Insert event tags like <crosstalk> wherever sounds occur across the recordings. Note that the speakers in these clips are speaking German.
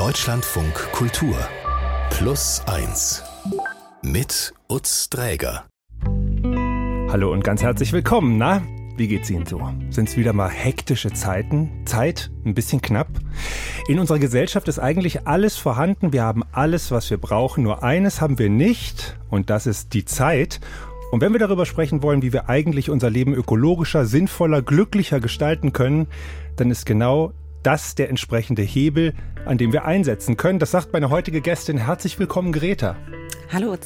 Deutschlandfunk Kultur Plus 1 mit Utz Dräger. Hallo und ganz herzlich willkommen. Na, wie geht's Ihnen so? Sind es wieder mal hektische Zeiten? Zeit ein bisschen knapp? In unserer Gesellschaft ist eigentlich alles vorhanden. Wir haben alles, was wir brauchen. Nur eines haben wir nicht und das ist die Zeit. Und wenn wir darüber sprechen wollen, wie wir eigentlich unser Leben ökologischer, sinnvoller, glücklicher gestalten können, dann ist genau das der entsprechende Hebel, an dem wir einsetzen können. Das sagt meine heutige Gästin. Herzlich willkommen, Greta. Hallo.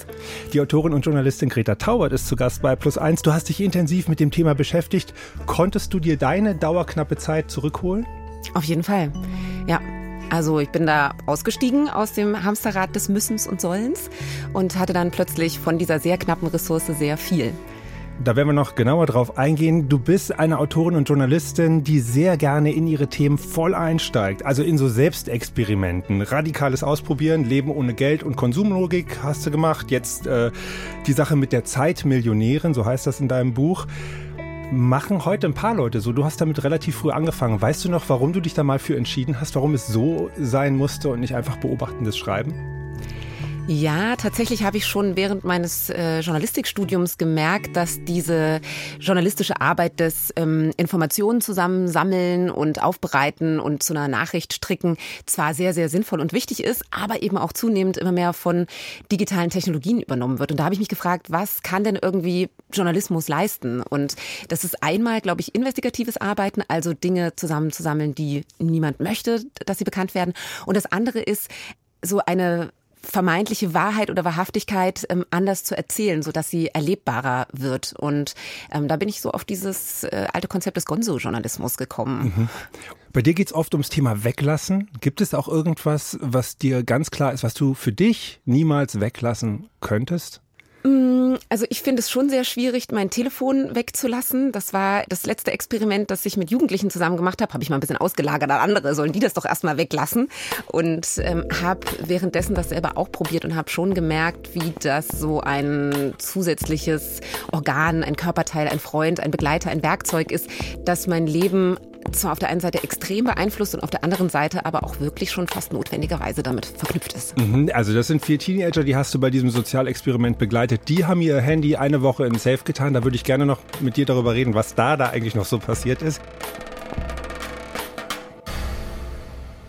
Die Autorin und Journalistin Greta Taubert ist zu Gast bei Plus Eins. Du hast dich intensiv mit dem Thema beschäftigt. Konntest du dir deine dauerknappe Zeit zurückholen? Auf jeden Fall. Ja, also ich bin da ausgestiegen aus dem Hamsterrad des Müssens und Sollens und hatte dann plötzlich von dieser sehr knappen Ressource sehr viel. Da werden wir noch genauer drauf eingehen. Du bist eine Autorin und Journalistin, die sehr gerne in ihre Themen voll einsteigt. Also in so Selbstexperimenten. Radikales Ausprobieren, Leben ohne Geld und Konsumlogik hast du gemacht. Jetzt äh, die Sache mit der Zeitmillionärin, so heißt das in deinem Buch. Machen heute ein paar Leute so. Du hast damit relativ früh angefangen. Weißt du noch, warum du dich da mal für entschieden hast? Warum es so sein musste und nicht einfach beobachtendes Schreiben? Ja, tatsächlich habe ich schon während meines äh, Journalistikstudiums gemerkt, dass diese journalistische Arbeit des ähm, Informationen zusammensammeln und aufbereiten und zu einer Nachricht stricken zwar sehr, sehr sinnvoll und wichtig ist, aber eben auch zunehmend immer mehr von digitalen Technologien übernommen wird. Und da habe ich mich gefragt, was kann denn irgendwie Journalismus leisten? Und das ist einmal, glaube ich, investigatives Arbeiten, also Dinge zusammenzusammeln, die niemand möchte, dass sie bekannt werden. Und das andere ist, so eine vermeintliche Wahrheit oder Wahrhaftigkeit ähm, anders zu erzählen, so dass sie erlebbarer wird. Und ähm, da bin ich so auf dieses äh, alte Konzept des Gonzo-Journalismus gekommen. Mhm. Bei dir geht es oft ums Thema Weglassen. Gibt es auch irgendwas, was dir ganz klar ist, was du für dich niemals weglassen könntest? Mm, also ich finde es schon sehr schwierig, mein Telefon wegzulassen. Das war das letzte Experiment, das ich mit Jugendlichen zusammen gemacht habe. Habe ich mal ein bisschen ausgelagert an andere, sollen die das doch erstmal weglassen. Und ähm, habe währenddessen das selber auch probiert und habe schon gemerkt, wie das so ein zusätzliches Organ, ein Körperteil, ein Freund, ein Begleiter, ein Werkzeug ist, das mein Leben zwar auf der einen Seite extrem beeinflusst und auf der anderen Seite aber auch wirklich schon fast notwendigerweise damit verknüpft ist. Mhm, also das sind vier Teenager, die hast du bei diesem Sozialexperiment begleitet. Die haben ihr Handy eine Woche in Safe getan. Da würde ich gerne noch mit dir darüber reden, was da da eigentlich noch so passiert ist.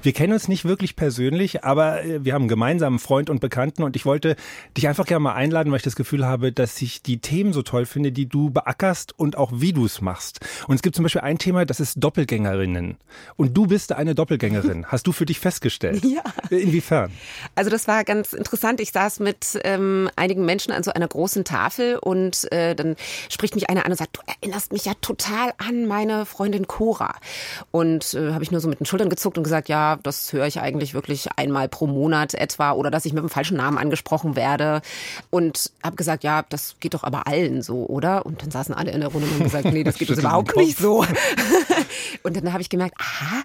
Wir kennen uns nicht wirklich persönlich, aber äh, wir haben einen gemeinsamen Freund und Bekannten und ich wollte dich einfach gerne mal einladen, weil ich das Gefühl habe, dass ich die Themen so toll finde, die du beackerst und auch wie du es machst. Und es gibt zum Beispiel ein Thema, das ist Doppelgängerinnen. Und du bist eine Doppelgängerin. <laughs> Hast du für dich festgestellt? Ja. Inwiefern? Also das war ganz interessant. Ich saß mit ähm, einigen Menschen an so einer großen Tafel und äh, dann spricht mich einer an und sagt, du erinnerst mich ja total an meine Freundin Cora. Und äh, habe ich nur so mit den Schultern gezuckt und gesagt, ja, das höre ich eigentlich wirklich einmal pro Monat etwa oder dass ich mit dem falschen Namen angesprochen werde und habe gesagt, ja, das geht doch aber allen so, oder? Und dann saßen alle in der Runde und haben gesagt, nee, das <laughs> geht uns überhaupt nicht so. <laughs> und dann habe ich gemerkt, aha,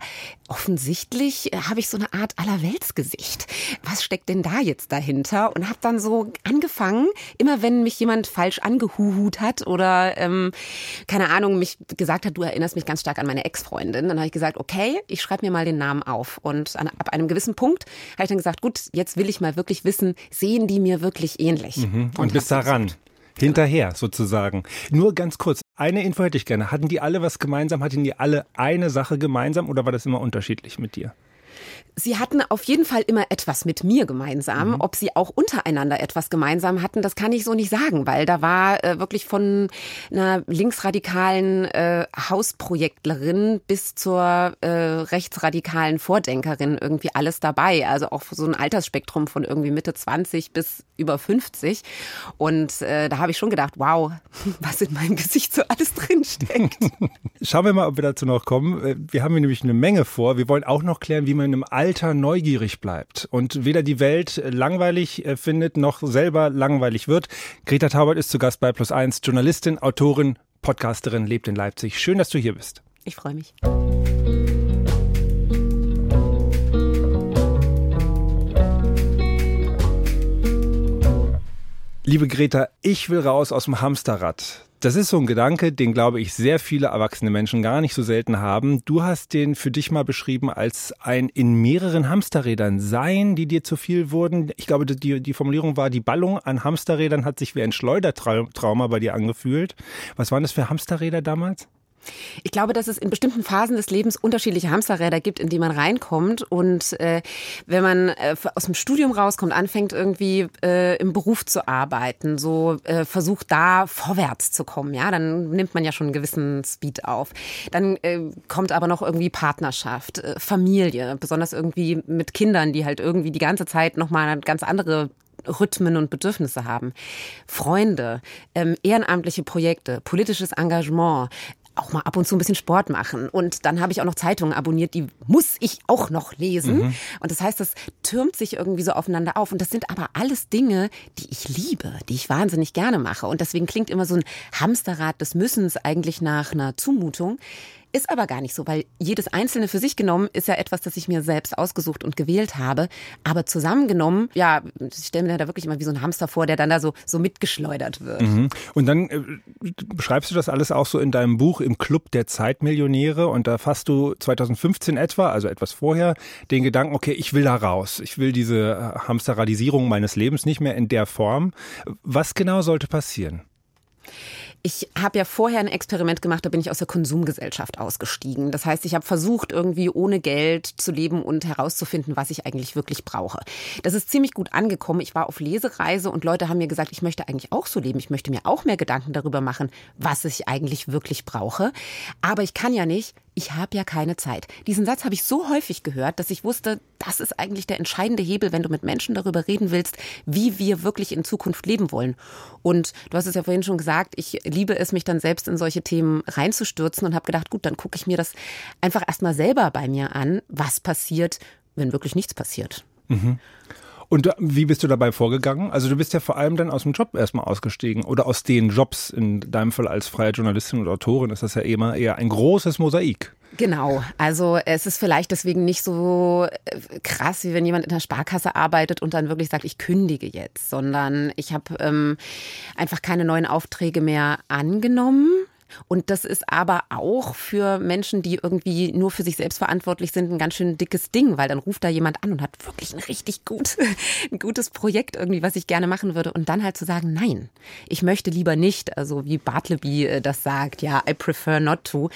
offensichtlich habe ich so eine Art Allerweltsgesicht. Was steckt denn da jetzt dahinter? Und habe dann so angefangen, immer wenn mich jemand falsch angehuhut hat oder ähm, keine Ahnung, mich gesagt hat, du erinnerst mich ganz stark an meine Ex-Freundin, dann habe ich gesagt, okay, ich schreibe mir mal den Namen auf. Und an, ab einem gewissen Punkt habe ich dann gesagt, gut, jetzt will ich mal wirklich wissen, sehen die mir wirklich ähnlich? Mhm. Und, und bis daran. Hinterher sozusagen. Nur ganz kurz, eine Info hätte ich gerne. Hatten die alle was gemeinsam? Hatten die alle eine Sache gemeinsam oder war das immer unterschiedlich mit dir? Sie hatten auf jeden Fall immer etwas mit mir gemeinsam. Mhm. Ob sie auch untereinander etwas gemeinsam hatten, das kann ich so nicht sagen, weil da war äh, wirklich von einer linksradikalen äh, Hausprojektlerin bis zur äh, rechtsradikalen Vordenkerin irgendwie alles dabei. Also auch so ein Altersspektrum von irgendwie Mitte 20 bis über 50. Und äh, da habe ich schon gedacht, wow, <laughs> was in meinem Gesicht so alles drinsteckt. <laughs> Schauen wir mal, ob wir dazu noch kommen. Äh, wir haben hier nämlich eine Menge vor. Wir wollen auch noch klären, wie man im Alter neugierig bleibt und weder die Welt langweilig äh, findet noch selber langweilig wird. Greta Taubert ist zu Gast bei Plus Eins, Journalistin, Autorin, Podcasterin, lebt in Leipzig. Schön, dass du hier bist. Ich freue mich. Liebe Greta, ich will raus aus dem Hamsterrad. Das ist so ein Gedanke, den glaube ich sehr viele erwachsene Menschen gar nicht so selten haben. Du hast den für dich mal beschrieben als ein in mehreren Hamsterrädern sein, die dir zu viel wurden. Ich glaube, die, die Formulierung war, die Ballung an Hamsterrädern hat sich wie ein Schleudertrauma bei dir angefühlt. Was waren das für Hamsterräder damals? Ich glaube, dass es in bestimmten Phasen des Lebens unterschiedliche Hamsterräder gibt, in die man reinkommt. Und äh, wenn man äh, aus dem Studium rauskommt, anfängt irgendwie äh, im Beruf zu arbeiten, so äh, versucht da vorwärts zu kommen, ja, dann nimmt man ja schon einen gewissen Speed auf. Dann äh, kommt aber noch irgendwie Partnerschaft, äh, Familie, besonders irgendwie mit Kindern, die halt irgendwie die ganze Zeit nochmal ganz andere Rhythmen und Bedürfnisse haben. Freunde, ähm, ehrenamtliche Projekte, politisches Engagement, auch mal ab und zu ein bisschen Sport machen. Und dann habe ich auch noch Zeitungen abonniert, die muss ich auch noch lesen. Mhm. Und das heißt, das türmt sich irgendwie so aufeinander auf. Und das sind aber alles Dinge, die ich liebe, die ich wahnsinnig gerne mache. Und deswegen klingt immer so ein Hamsterrad des Müssens eigentlich nach einer Zumutung. Ist aber gar nicht so, weil jedes einzelne für sich genommen ist ja etwas, das ich mir selbst ausgesucht und gewählt habe. Aber zusammengenommen, ja, ich stelle mir da wirklich immer wie so ein Hamster vor, der dann da so, so mitgeschleudert wird. Mhm. Und dann äh, beschreibst du das alles auch so in deinem Buch im Club der Zeitmillionäre und da fasst du 2015 etwa, also etwas vorher, den Gedanken, okay, ich will da raus. Ich will diese äh, Hamsterradisierung meines Lebens nicht mehr in der Form. Was genau sollte passieren? Ich habe ja vorher ein Experiment gemacht, da bin ich aus der Konsumgesellschaft ausgestiegen. Das heißt, ich habe versucht, irgendwie ohne Geld zu leben und herauszufinden, was ich eigentlich wirklich brauche. Das ist ziemlich gut angekommen. Ich war auf Lesereise und Leute haben mir gesagt, ich möchte eigentlich auch so leben. Ich möchte mir auch mehr Gedanken darüber machen, was ich eigentlich wirklich brauche. Aber ich kann ja nicht ich habe ja keine Zeit. Diesen Satz habe ich so häufig gehört, dass ich wusste, das ist eigentlich der entscheidende Hebel, wenn du mit Menschen darüber reden willst, wie wir wirklich in Zukunft leben wollen. Und du hast es ja vorhin schon gesagt, ich liebe es, mich dann selbst in solche Themen reinzustürzen und habe gedacht, gut, dann gucke ich mir das einfach erstmal selber bei mir an, was passiert, wenn wirklich nichts passiert. Mhm. Und wie bist du dabei vorgegangen? Also du bist ja vor allem dann aus dem Job erstmal ausgestiegen oder aus den Jobs. In deinem Fall als freie Journalistin und Autorin ist das ja immer eher ein großes Mosaik. Genau, also es ist vielleicht deswegen nicht so äh, krass, wie wenn jemand in der Sparkasse arbeitet und dann wirklich sagt, ich kündige jetzt, sondern ich habe ähm, einfach keine neuen Aufträge mehr angenommen und das ist aber auch für Menschen, die irgendwie nur für sich selbst verantwortlich sind, ein ganz schön dickes Ding, weil dann ruft da jemand an und hat wirklich ein richtig gut, <laughs> ein gutes Projekt irgendwie, was ich gerne machen würde. Und dann halt zu sagen, nein, ich möchte lieber nicht, also wie Bartleby äh, das sagt, ja, I prefer not to.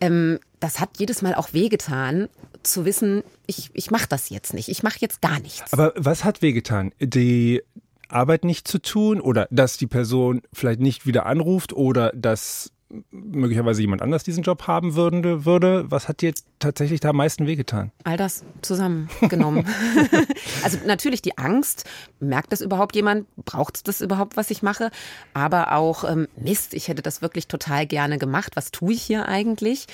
Ähm, das hat jedes Mal auch wehgetan, zu wissen, ich, ich mache das jetzt nicht, ich mache jetzt gar nichts. Aber was hat wehgetan? Die Arbeit nicht zu tun oder dass die Person vielleicht nicht wieder anruft oder dass möglicherweise jemand anders diesen Job haben würde, würde. Was hat dir tatsächlich da am meisten wehgetan? All das zusammengenommen. <laughs> <laughs> also natürlich die Angst, merkt das überhaupt jemand? Braucht das überhaupt, was ich mache? Aber auch ähm, Mist, ich hätte das wirklich total gerne gemacht. Was tue ich hier eigentlich?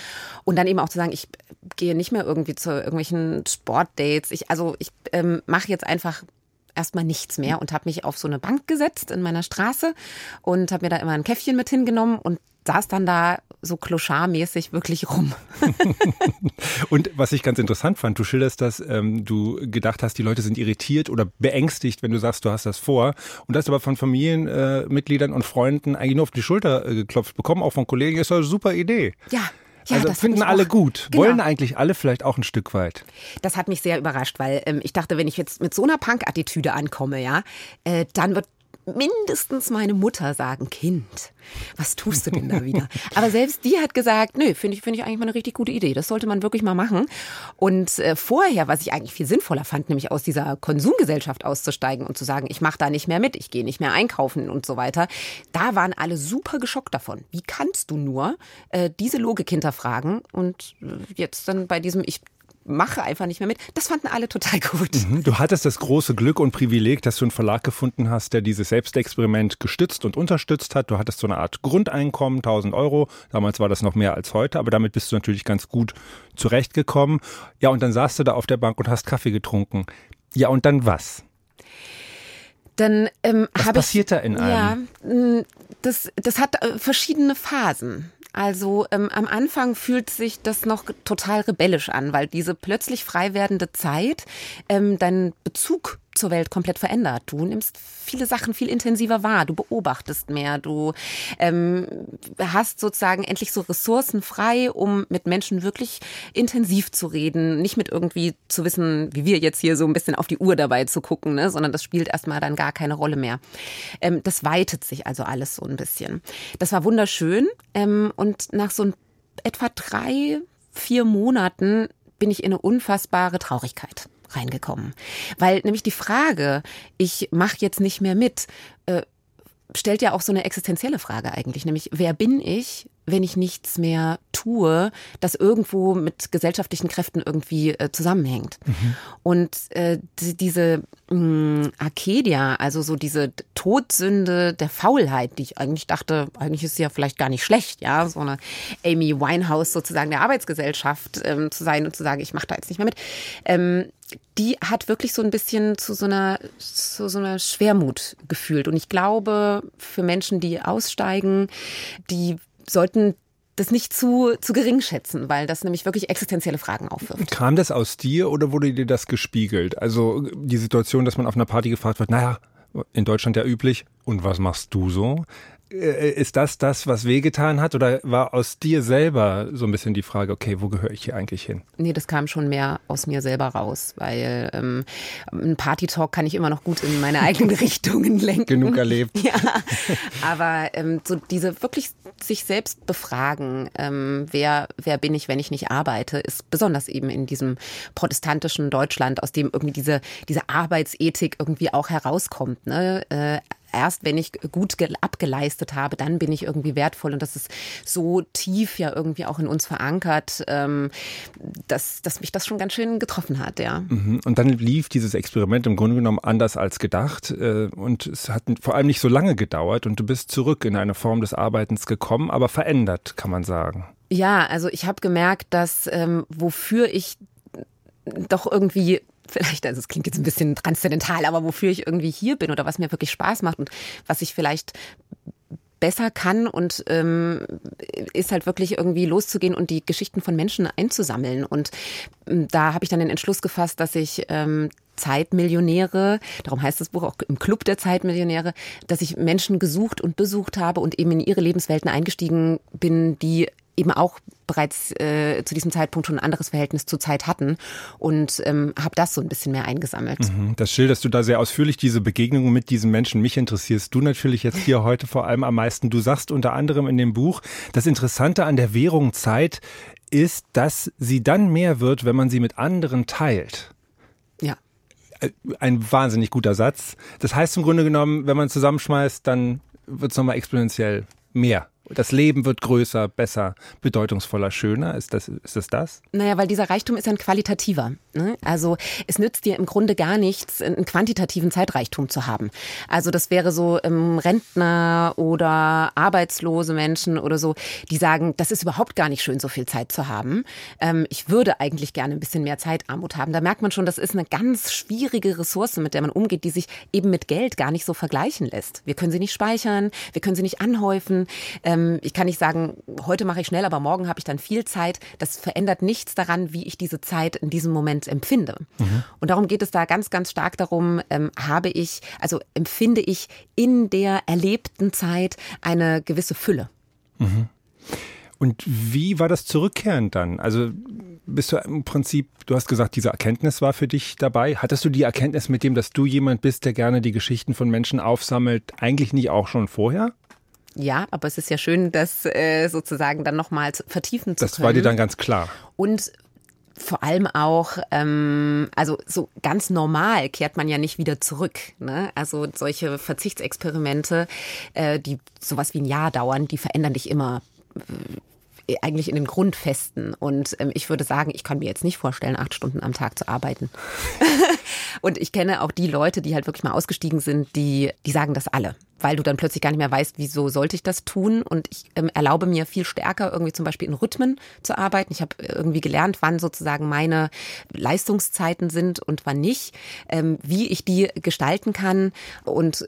Und dann eben auch zu sagen, ich gehe nicht mehr irgendwie zu irgendwelchen Sportdates. Ich, also ich ähm, mache jetzt einfach erstmal nichts mehr und habe mich auf so eine Bank gesetzt in meiner Straße und habe mir da immer ein Käffchen mit hingenommen und saß dann da so kloscharmäßig wirklich rum. <laughs> und was ich ganz interessant fand, du schilderst, dass ähm, du gedacht hast, die Leute sind irritiert oder beängstigt, wenn du sagst, du hast das vor. Und das aber von Familienmitgliedern äh, und Freunden eigentlich nur auf die Schulter äh, geklopft bekommen, auch von Kollegen, ist doch eine super Idee. Ja, ja, also finden alle gut. Genau. Wollen eigentlich alle vielleicht auch ein Stück weit. Das hat mich sehr überrascht, weil ähm, ich dachte, wenn ich jetzt mit so einer Punk-Attitüde ankomme, ja, äh, dann wird mindestens meine Mutter sagen, Kind, was tust du denn da wieder? Aber selbst die hat gesagt, nö, finde ich, finde ich eigentlich mal eine richtig gute Idee. Das sollte man wirklich mal machen. Und äh, vorher, was ich eigentlich viel sinnvoller fand, nämlich aus dieser Konsumgesellschaft auszusteigen und zu sagen, ich mache da nicht mehr mit, ich gehe nicht mehr einkaufen und so weiter, da waren alle super geschockt davon. Wie kannst du nur äh, diese Logik hinterfragen und äh, jetzt dann bei diesem, ich mache einfach nicht mehr mit. Das fanden alle total gut. Mhm. Du hattest das große Glück und Privileg, dass du einen Verlag gefunden hast, der dieses Selbstexperiment gestützt und unterstützt hat. Du hattest so eine Art Grundeinkommen, 1000 Euro. Damals war das noch mehr als heute, aber damit bist du natürlich ganz gut zurechtgekommen. Ja, und dann saßt du da auf der Bank und hast Kaffee getrunken. Ja, und dann was? Dann ähm, was passiert ich, da in einem? Ja, das, das hat äh, verschiedene Phasen. Also ähm, am Anfang fühlt sich das noch total rebellisch an, weil diese plötzlich frei werdende Zeit ähm, deinen Bezug zur Welt komplett verändert. Du nimmst viele Sachen viel intensiver wahr, du beobachtest mehr, du ähm, hast sozusagen endlich so Ressourcen frei, um mit Menschen wirklich intensiv zu reden, nicht mit irgendwie zu wissen, wie wir jetzt hier so ein bisschen auf die Uhr dabei zu gucken, ne, sondern das spielt erstmal dann gar keine Rolle mehr. Ähm, das weitet sich also alles so ein bisschen. Das war wunderschön ähm, und nach so ein, etwa drei, vier Monaten bin ich in eine unfassbare Traurigkeit reingekommen. Weil nämlich die Frage, ich mache jetzt nicht mehr mit, äh, stellt ja auch so eine existenzielle Frage eigentlich, nämlich wer bin ich, wenn ich nichts mehr tue, das irgendwo mit gesellschaftlichen Kräften irgendwie äh, zusammenhängt. Mhm. Und äh, diese mh, mm, Arcadia, also so diese Todsünde der Faulheit, die ich eigentlich dachte, eigentlich ist sie ja vielleicht gar nicht schlecht, ja, so eine Amy Winehouse sozusagen der Arbeitsgesellschaft ähm, zu sein und zu sagen, ich mache da jetzt nicht mehr mit. Ähm, die hat wirklich so ein bisschen zu so einer, zu so einer Schwermut gefühlt. Und ich glaube, für Menschen, die aussteigen, die sollten das nicht zu, zu gering schätzen, weil das nämlich wirklich existenzielle Fragen aufwirft. Kam das aus dir oder wurde dir das gespiegelt? Also die Situation, dass man auf einer Party gefragt wird, naja, in Deutschland ja üblich, und was machst du so? Äh, ist das das, was wehgetan hat? Oder war aus dir selber so ein bisschen die Frage, okay, wo gehöre ich hier eigentlich hin? Nee, das kam schon mehr aus mir selber raus, weil ähm, ein Party-Talk kann ich immer noch gut in meine eigenen <laughs> Richtungen lenken. Genug erlebt. <laughs> Ja, aber ähm, so diese wirklich sich selbst befragen, ähm, wer, wer bin ich, wenn ich nicht arbeite, ist besonders eben in diesem protestantischen Deutschland, aus dem irgendwie diese, diese Arbeitsethik irgendwie auch herauskommt. Ne? Äh, erst wenn ich gut abgeleistet habe, dann bin ich irgendwie wertvoll. Und das ist so tief ja irgendwie auch in uns verankert, ähm, dass, dass mich das schon ganz schön getroffen hat, ja. Mhm. Und dann lief dieses Experiment im Grunde genommen anders als gedacht. Äh, und es hat vor allem nicht so lange gedauert und du bist zurück in eine Form des Arbeitens gekommen, aber verändert, kann man sagen. Ja, also ich habe gemerkt, dass ähm, wofür ich doch irgendwie vielleicht, also es klingt jetzt ein bisschen transzendental, aber wofür ich irgendwie hier bin oder was mir wirklich Spaß macht und was ich vielleicht besser kann und ähm, ist halt wirklich irgendwie loszugehen und die Geschichten von Menschen einzusammeln. Und ähm, da habe ich dann den Entschluss gefasst, dass ich ähm, Zeitmillionäre, darum heißt das Buch auch im Club der Zeitmillionäre, dass ich Menschen gesucht und besucht habe und eben in ihre Lebenswelten eingestiegen bin, die eben auch bereits äh, zu diesem Zeitpunkt schon ein anderes Verhältnis zur Zeit hatten und ähm, habe das so ein bisschen mehr eingesammelt. Mhm, das schilderst du da sehr ausführlich, diese Begegnung mit diesen Menschen. Mich interessierst du natürlich jetzt hier heute vor allem am meisten. Du sagst unter anderem in dem Buch, das Interessante an der Währung Zeit ist, dass sie dann mehr wird, wenn man sie mit anderen teilt. Ja. Äh, ein wahnsinnig guter Satz. Das heißt im Grunde genommen, wenn man zusammenschmeißt, dann wird es nochmal exponentiell mehr. Das Leben wird größer, besser, bedeutungsvoller, schöner. Ist das, ist das das? Naja, weil dieser Reichtum ist ein qualitativer. Ne? Also es nützt dir im Grunde gar nichts, einen quantitativen Zeitreichtum zu haben. Also das wäre so ähm, Rentner oder arbeitslose Menschen oder so, die sagen, das ist überhaupt gar nicht schön, so viel Zeit zu haben. Ähm, ich würde eigentlich gerne ein bisschen mehr Zeitarmut haben. Da merkt man schon, das ist eine ganz schwierige Ressource, mit der man umgeht, die sich eben mit Geld gar nicht so vergleichen lässt. Wir können sie nicht speichern, wir können sie nicht anhäufen. Ähm, ähm, ich kann nicht sagen, heute mache ich schnell, aber morgen habe ich dann viel Zeit. Das verändert nichts daran, wie ich diese Zeit in diesem Moment empfinde. Mhm. Und darum geht es da ganz, ganz stark darum, ähm, habe ich, also empfinde ich in der erlebten Zeit eine gewisse Fülle. Mhm. Und wie war das Zurückkehren dann? Also bist du im Prinzip, du hast gesagt, diese Erkenntnis war für dich dabei. Hattest du die Erkenntnis mit dem, dass du jemand bist, der gerne die Geschichten von Menschen aufsammelt, eigentlich nicht auch schon vorher? Ja, aber es ist ja schön, das äh, sozusagen dann nochmal vertiefen zu das können. Das war dir dann ganz klar. Und vor allem auch, ähm, also so ganz normal kehrt man ja nicht wieder zurück. Ne? Also solche Verzichtsexperimente, äh, die sowas wie ein Jahr dauern, die verändern dich immer äh, eigentlich in den Grundfesten. Und ähm, ich würde sagen, ich kann mir jetzt nicht vorstellen, acht Stunden am Tag zu arbeiten. <laughs> und ich kenne auch die Leute, die halt wirklich mal ausgestiegen sind, die, die sagen das alle weil du dann plötzlich gar nicht mehr weißt, wieso sollte ich das tun. Und ich ähm, erlaube mir viel stärker irgendwie zum Beispiel in Rhythmen zu arbeiten. Ich habe irgendwie gelernt, wann sozusagen meine Leistungszeiten sind und wann nicht, ähm, wie ich die gestalten kann und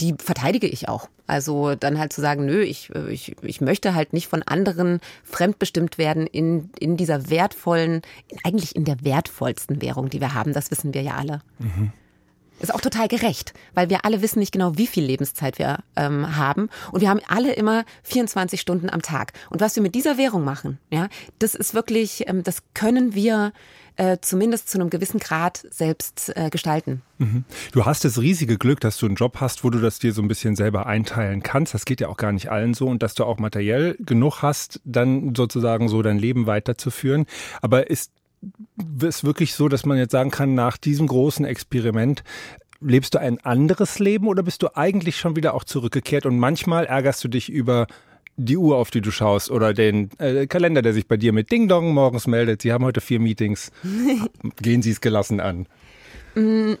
die verteidige ich auch. Also dann halt zu sagen, nö, ich, ich, ich möchte halt nicht von anderen fremdbestimmt werden in, in dieser wertvollen, eigentlich in der wertvollsten Währung, die wir haben. Das wissen wir ja alle. Mhm. Ist auch total gerecht, weil wir alle wissen nicht genau, wie viel Lebenszeit wir ähm, haben. Und wir haben alle immer 24 Stunden am Tag. Und was wir mit dieser Währung machen, ja, das ist wirklich, ähm, das können wir äh, zumindest zu einem gewissen Grad selbst äh, gestalten. Mhm. Du hast das riesige Glück, dass du einen Job hast, wo du das dir so ein bisschen selber einteilen kannst. Das geht ja auch gar nicht allen so und dass du auch materiell genug hast, dann sozusagen so dein Leben weiterzuführen. Aber ist es wirklich so, dass man jetzt sagen kann, nach diesem großen Experiment lebst du ein anderes Leben oder bist du eigentlich schon wieder auch zurückgekehrt und manchmal ärgerst du dich über die Uhr, auf die du schaust oder den äh, Kalender, der sich bei dir mit Ding Dong morgens meldet. Sie haben heute vier Meetings. <laughs> Gehen Sie es gelassen an. Mm,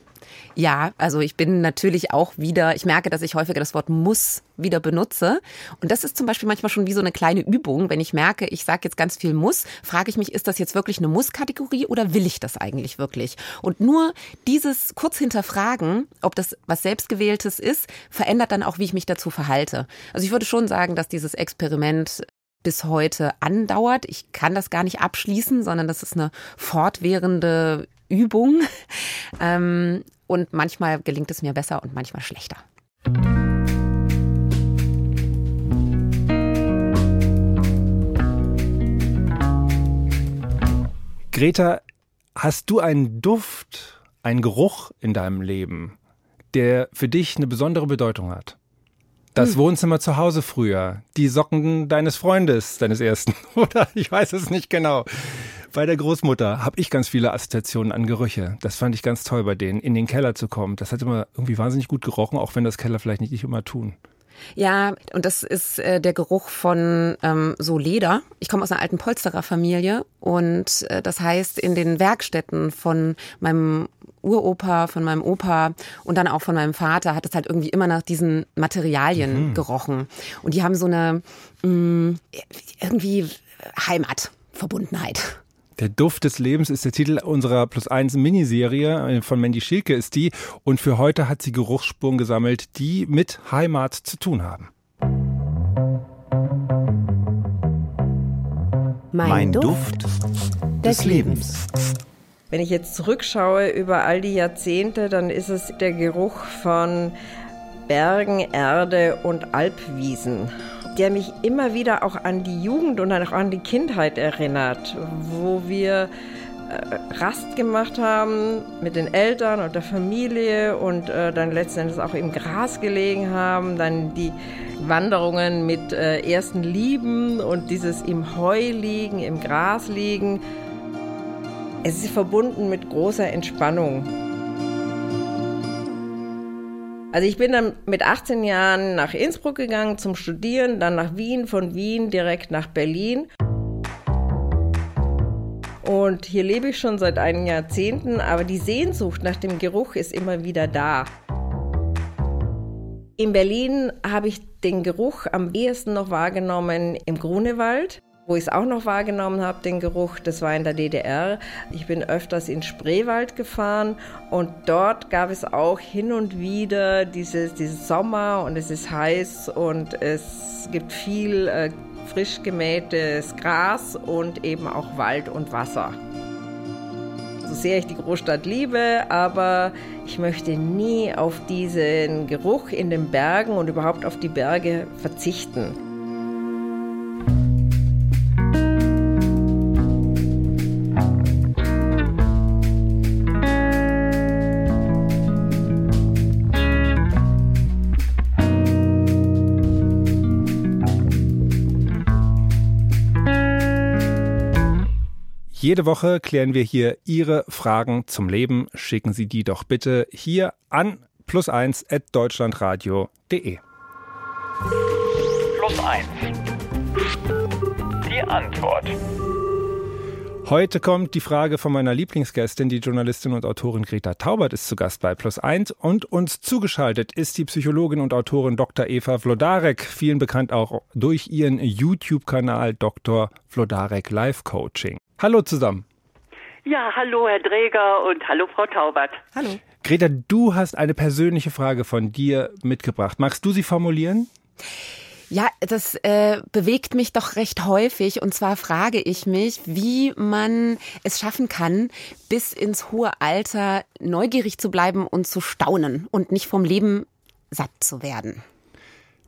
ja, also ich bin natürlich auch wieder, ich merke, dass ich häufiger das Wort muss wieder benutze. Und das ist zum Beispiel manchmal schon wie so eine kleine Übung. Wenn ich merke, ich sage jetzt ganz viel muss, frage ich mich, ist das jetzt wirklich eine Muss-Kategorie oder will ich das eigentlich wirklich? Und nur dieses kurz hinterfragen, ob das was Selbstgewähltes ist, verändert dann auch, wie ich mich dazu verhalte. Also ich würde schon sagen, dass dieses Experiment bis heute andauert. Ich kann das gar nicht abschließen, sondern das ist eine fortwährende Übung. <laughs> Ähm, und manchmal gelingt es mir besser und manchmal schlechter. Greta, hast du einen Duft, einen Geruch in deinem Leben, der für dich eine besondere Bedeutung hat? Das hm. Wohnzimmer zu Hause früher, die Socken deines Freundes, deines ersten, <laughs> oder? Ich weiß es nicht genau. Bei der Großmutter habe ich ganz viele Assoziationen an Gerüche. Das fand ich ganz toll bei denen, in den Keller zu kommen. Das hat immer irgendwie wahnsinnig gut gerochen, auch wenn das Keller vielleicht nicht immer tun. Ja, und das ist äh, der Geruch von ähm, so Leder. Ich komme aus einer alten Polstererfamilie und äh, das heißt, in den Werkstätten von meinem Uropa, von meinem Opa und dann auch von meinem Vater hat es halt irgendwie immer nach diesen Materialien mhm. gerochen. Und die haben so eine mh, mm, irgendwie Heimatverbundenheit. Der Duft des Lebens ist der Titel unserer Plus 1 Miniserie von Mandy Schilke ist die und für heute hat sie Geruchsspuren gesammelt, die mit Heimat zu tun haben. Mein, mein Duft des Lebens. Wenn ich jetzt zurückschaue über all die Jahrzehnte, dann ist es der Geruch von Bergen, Erde und Alpwiesen der mich immer wieder auch an die Jugend und auch an die Kindheit erinnert, wo wir äh, Rast gemacht haben mit den Eltern und der Familie und äh, dann letzten Endes auch im Gras gelegen haben, dann die Wanderungen mit äh, ersten Lieben und dieses im Heu liegen, im Gras liegen. Es ist verbunden mit großer Entspannung. Also ich bin dann mit 18 Jahren nach Innsbruck gegangen zum Studieren, dann nach Wien, von Wien direkt nach Berlin. Und hier lebe ich schon seit einigen Jahrzehnten, aber die Sehnsucht nach dem Geruch ist immer wieder da. In Berlin habe ich den Geruch am ehesten noch wahrgenommen im Grunewald. Wo ich es auch noch wahrgenommen habe, den Geruch, das war in der DDR. Ich bin öfters in Spreewald gefahren und dort gab es auch hin und wieder dieses, dieses Sommer und es ist heiß und es gibt viel äh, frisch gemähtes Gras und eben auch Wald und Wasser. So sehr ich die Großstadt liebe, aber ich möchte nie auf diesen Geruch in den Bergen und überhaupt auf die Berge verzichten. Jede Woche klären wir hier Ihre Fragen zum Leben. Schicken Sie die doch bitte hier an plus1 at deutschlandradio.de. Plus 1. Die Antwort. Heute kommt die Frage von meiner Lieblingsgästin, die Journalistin und Autorin Greta Taubert ist zu Gast bei Plus 1 und uns zugeschaltet ist die Psychologin und Autorin Dr. Eva Vlodarek, vielen bekannt auch durch ihren YouTube-Kanal Dr. Vlodarek Life Coaching. Hallo zusammen. Ja, hallo Herr Dräger und hallo Frau Taubert. Hallo. Greta, du hast eine persönliche Frage von dir mitgebracht. Magst du sie formulieren? Ja, das äh, bewegt mich doch recht häufig. Und zwar frage ich mich, wie man es schaffen kann, bis ins hohe Alter neugierig zu bleiben und zu staunen und nicht vom Leben satt zu werden.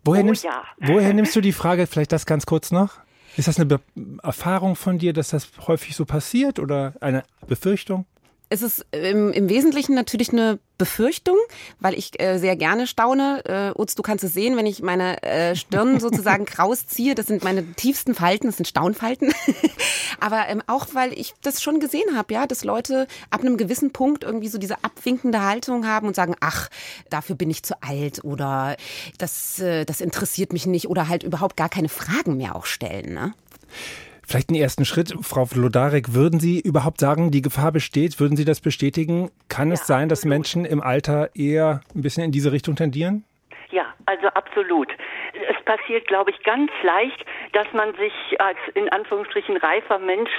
Woher, Oh nimmst, ja. woher <laughs> nimmst du die Frage, vielleicht das ganz kurz noch? Ist das eine Be Erfahrung von dir, dass das häufig so passiert oder eine Befürchtung? Es ist im, im Wesentlichen natürlich eine Befürchtung, weil ich äh, sehr gerne staune. Äh, Utz, du kannst es sehen, wenn ich meine äh, Stirn <laughs> sozusagen rausziehe. Das sind meine tiefsten Falten, das sind Staunfalten. <laughs> Aber ähm, auch, weil ich das schon gesehen habe, ja, dass Leute ab einem gewissen Punkt irgendwie so diese abwinkende Haltung haben und sagen, ach, dafür bin ich zu alt oder das, äh, das interessiert mich nicht oder halt überhaupt gar keine Fragen mehr auch stellen. Ne? Vielleicht einen ersten Schritt, Frau Vlodarek, würden Sie überhaupt sagen, die Gefahr besteht? Würden Sie das bestätigen? Kann es Ja, sein, dass. Menschen im Alter eher ein bisschen in diese Richtung tendieren? Ja, also absolut. Es passiert, glaube ich, ganz leicht, dass man sich als in Anführungsstrichen reifer Mensch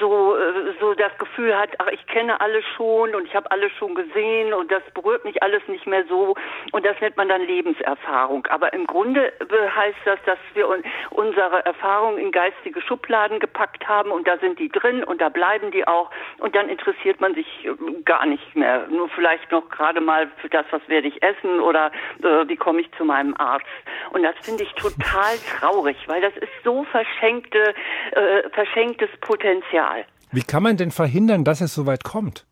so äh, so das Gefühl hat, ach, ich kenne alle schon und ich habe alles schon gesehen und das berührt mich alles nicht mehr so und das nennt man dann Lebenserfahrung. Aber im Grunde äh, heißt das, dass wir un unsere Erfahrungen in geistige Schubladen gepackt haben und da sind die drin und da bleiben die auch und dann interessiert man sich äh, gar nicht mehr. Nur vielleicht noch gerade mal für das, was werde ich essen oder äh, wie komme ich zu meinem Arzt. Und das finde ich total traurig, weil das ist so verschenkte, äh, verschenktes Potenzial. Wie kann man denn verhindern, dass es so weit kommt?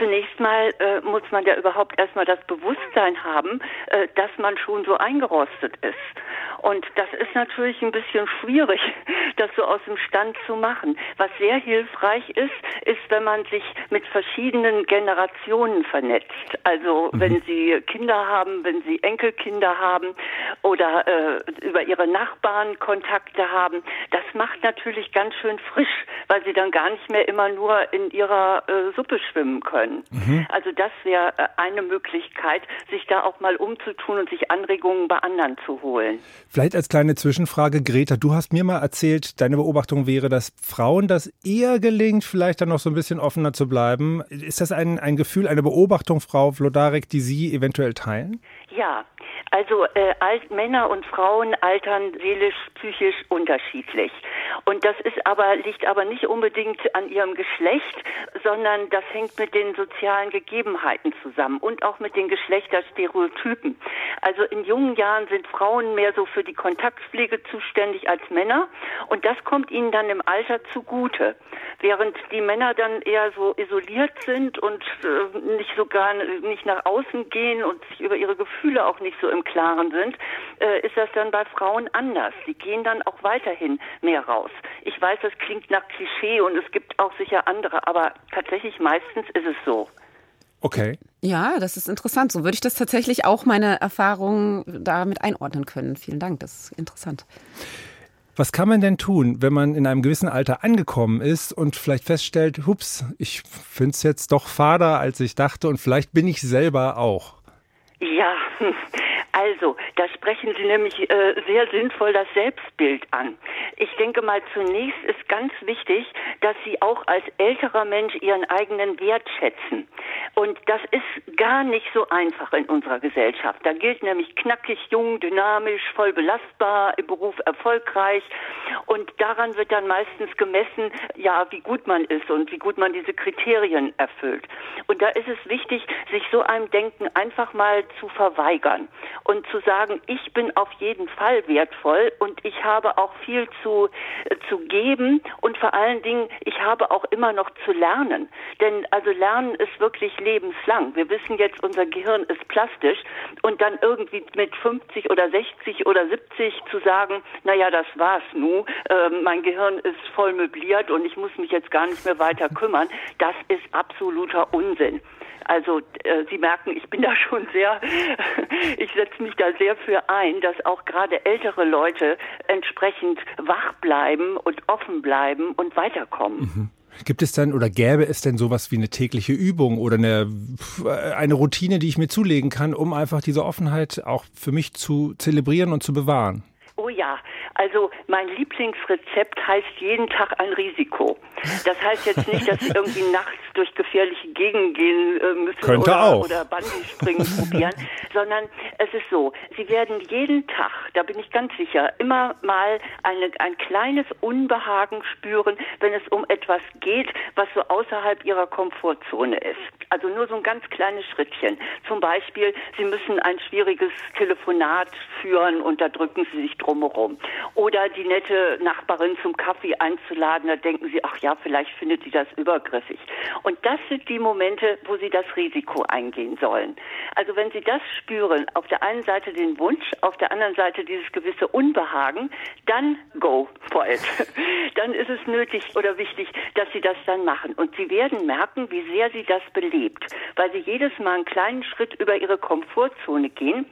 Zunächst mal äh, muss man ja überhaupt erstmal das Bewusstsein haben, äh, dass man schon so eingerostet ist. Und das ist natürlich ein bisschen schwierig, <laughs> das so aus dem Stand zu machen. Was sehr hilfreich ist, ist, wenn man sich mit verschiedenen Generationen vernetzt. Also wenn Sie Kinder haben, wenn Sie Enkelkinder haben oder äh, über Ihre Nachbarn Kontakte haben. Das macht natürlich ganz schön frisch, weil Sie dann gar nicht mehr immer nur in Ihrer äh, Suppe schwimmen können. Also das wäre äh, eine Möglichkeit, sich da auch mal umzutun und sich Anregungen bei anderen zu holen. Vielleicht als kleine Zwischenfrage, Greta, du hast mir mal erzählt, deine Beobachtung wäre, dass Frauen das eher gelingt, vielleicht dann noch so ein bisschen offener zu bleiben. Ist das ein, ein Gefühl, eine Beobachtung, Frau Vlodarek, die Sie eventuell teilen? Ja, also äh, alt, Männer und Frauen altern seelisch, psychisch unterschiedlich. Und das ist aber, liegt aber nicht unbedingt an ihrem Geschlecht, sondern das hängt mit den sozialen Gegebenheiten zusammen und auch mit den Geschlechterstereotypen. Also in jungen Jahren sind Frauen mehr so für die Kontaktpflege zuständig als Männer und das kommt ihnen dann im Alter zugute. Während die Männer dann eher so isoliert sind und äh, nicht so gar nicht nach außen gehen und sich über ihre Gefühle auch nicht so im Klaren sind, äh, ist das dann bei Frauen anders. Sie gehen dann auch weiterhin mehr raus. Ich weiß, das klingt nach Klischee und es gibt auch sicher andere, aber tatsächlich meistens ist es so. Okay. Ja, das ist interessant. So würde ich das tatsächlich auch meine Erfahrungen damit einordnen können. Vielen Dank, das ist interessant. Was kann man denn tun, wenn man in einem gewissen Alter angekommen ist und vielleicht feststellt, hups, ich finde es jetzt doch fader, als ich dachte und vielleicht bin ich selber auch? Ja, also, da sprechen Sie nämlich äh, sehr sinnvoll das Selbstbild an. Ich denke mal, zunächst ist ganz wichtig, dass Sie auch als älterer Mensch Ihren eigenen Wert schätzen. Und das ist gar nicht so einfach in unserer Gesellschaft. Da gilt nämlich knackig, jung, dynamisch, voll belastbar, im Beruf erfolgreich. Und daran wird dann meistens gemessen, ja, wie gut man ist und wie gut man diese Kriterien erfüllt. Und da ist es wichtig, sich so einem Denken einfach mal zu verweigern und zu sagen, ich bin auf jeden Fall wertvoll und ich habe auch viel zu, äh, zu geben und vor allen Dingen, ich habe auch immer noch zu lernen. Denn also Lernen ist wirklich lebenslang. Wir wissen jetzt, unser Gehirn ist plastisch und dann irgendwie mit 50 oder 60 oder 70 zu sagen, naja, das war's nu, äh, mein Gehirn ist voll möbliert und ich muss mich jetzt gar nicht mehr weiter kümmern, das ist absoluter Unsinn. Also äh, Sie merken, ich bin da schon sehr, <laughs> ich setze mich da sehr für ein, dass auch gerade ältere Leute entsprechend wach bleiben und offen bleiben und weiterkommen. Gibt es dann oder gäbe es denn sowas wie eine tägliche Übung oder eine, eine Routine, die ich mir zulegen kann, um einfach diese Offenheit auch für mich zu zelebrieren und zu bewahren? Oh ja, Also mein Lieblingsrezept heißt jeden Tag ein Risiko. Das heißt jetzt nicht, dass Sie irgendwie nachts durch gefährliche Gegenden gehen äh, müssen Könnte oder, auch. oder Bungee-Springen probieren, <laughs> sondern es ist so, Sie werden jeden Tag, da bin ich ganz sicher, immer mal eine, ein kleines Unbehagen spüren, wenn es um etwas geht, was so außerhalb Ihrer Komfortzone ist. Also nur so ein ganz kleines Schrittchen. Zum Beispiel, Sie müssen ein schwieriges Telefonat führen und da drücken Sie sich drumherum. Oder die nette Nachbarin zum Kaffee einzuladen, da denken Sie, ach ja, vielleicht findet sie das übergriffig. Und das sind die Momente, wo Sie das Risiko eingehen sollen. Also wenn Sie das spüren, auf der einen Seite den Wunsch, auf der anderen Seite dieses gewisse Unbehagen, dann go for it. <laughs> Dann ist es nötig oder wichtig, dass Sie das dann machen. Und Sie werden merken, wie sehr Sie das belebt, weil Sie jedes Mal einen kleinen Schritt über Ihre Komfortzone gehen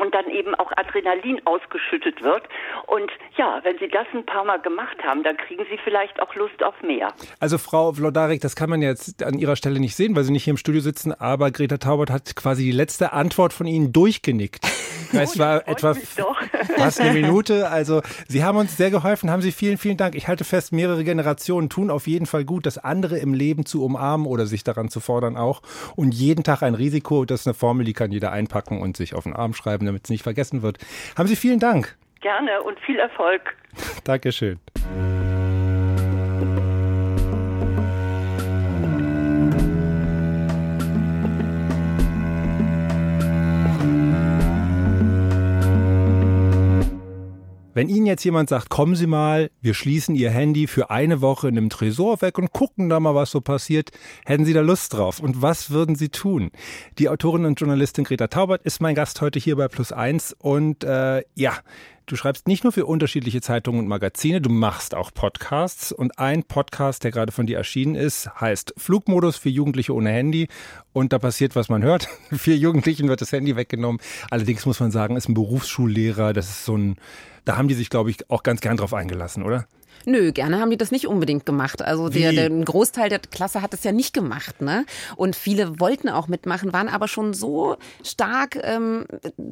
und dann eben auch Adrenalin ausgeschüttet wird. Und ja, wenn Sie das ein paar Mal gemacht haben, dann kriegen Sie vielleicht auch Lust auf mehr. Also Frau Vlodarek, das kann man jetzt an Ihrer Stelle nicht sehen, weil Sie nicht hier im Studio sitzen, aber Greta Taubert hat quasi die letzte Antwort von Ihnen durchgenickt. <laughs> Es war etwa <laughs> fast eine Minute. Also Sie haben uns sehr geholfen, haben Sie vielen, vielen Dank. Ich halte fest, mehrere Generationen tun auf jeden Fall gut, das andere im Leben zu umarmen oder sich daran zu fordern auch. Und jeden Tag ein Risiko, das ist eine Formel, die kann jeder einpacken und sich auf den Arm schreiben, damit es nicht vergessen wird. Haben Sie vielen Dank. Gerne und viel Erfolg. <laughs> Dankeschön. Wenn Ihnen jetzt jemand sagt, kommen Sie mal, wir schließen Ihr Handy für eine Woche in einem Tresor weg und gucken da mal, was so passiert, hätten Sie da Lust drauf? Und was würden Sie tun? Die Autorin und Journalistin Greta Taubert ist mein Gast heute hier bei Plus Eins und äh, ja, Du schreibst nicht nur für unterschiedliche Zeitungen und Magazine, du machst auch Podcasts. Und ein Podcast, der gerade von dir erschienen ist, heißt Flugmodus für Jugendliche ohne Handy. Und da passiert, was man hört. <laughs> Vier Jugendlichen wird das Handy weggenommen. Allerdings muss man sagen, ist ein Berufsschullehrer. Das ist so ein, da haben die sich, glaube ich, auch ganz gern drauf eingelassen, oder? Nö, gerne haben die das nicht unbedingt gemacht. Also der, der Großteil der Klasse hat es ja nicht gemacht, ne? Und viele wollten auch mitmachen, waren aber schon so stark ähm,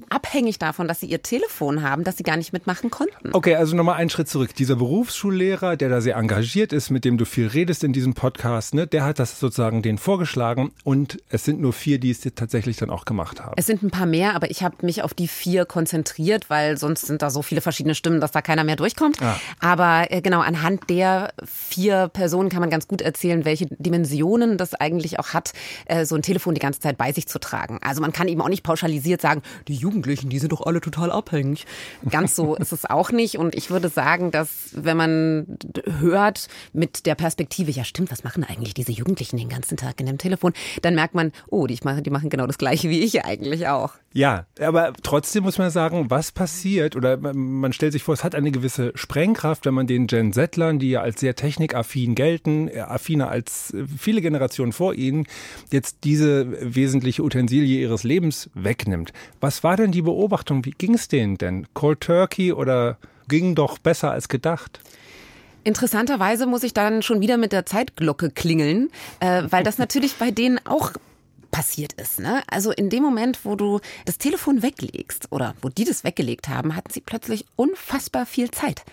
abhängig davon, dass sie ihr Telefon haben, dass sie gar nicht mitmachen konnten. Okay, also nochmal einen Schritt zurück. Dieser Berufsschullehrer, der da sehr engagiert ist, mit dem du viel redest in diesem Podcast, ne, der hat das sozusagen den vorgeschlagen und es sind nur vier, die es tatsächlich dann auch gemacht haben. Es sind ein paar mehr, aber ich habe mich auf die vier konzentriert, weil sonst sind da so viele verschiedene Stimmen, dass da keiner mehr durchkommt. Ah. Aber äh, genau, anhand der vier Personen kann man ganz gut erzählen, welche Dimensionen das eigentlich auch hat, äh, so ein Telefon die ganze Zeit bei sich zu tragen. Also man kann eben auch nicht pauschalisiert sagen, die Jugendlichen, die sind doch alle total abhängig. Ganz so ist es auch nicht. Und ich würde sagen, dass wenn man hört mit der Perspektive, ja stimmt, was machen eigentlich diese Jugendlichen den ganzen Tag in dem Telefon, dann merkt man, oh, die machen, die machen genau das Gleiche wie ich eigentlich auch. Ja, aber trotzdem muss man sagen, was passiert oder man stellt sich vor, es hat eine gewisse Sprengkraft, wenn man den Gen Settlern, die ja als sehr technikaffin gelten, äh, affiner als äh, viele Generationen vor ihnen, jetzt diese wesentliche Utensilie ihres Lebens wegnimmt. Was war denn die Beobachtung? Wie ging es denen denn? Cold Turkey oder ging doch besser als gedacht? Interessanterweise muss ich dann schon wieder mit der Zeitglocke klingeln, äh, weil das natürlich bei denen auch passiert ist. Ne? Also in dem Moment, wo du das Telefon weglegst oder wo die das weggelegt haben, hatten sie plötzlich unfassbar viel Zeit.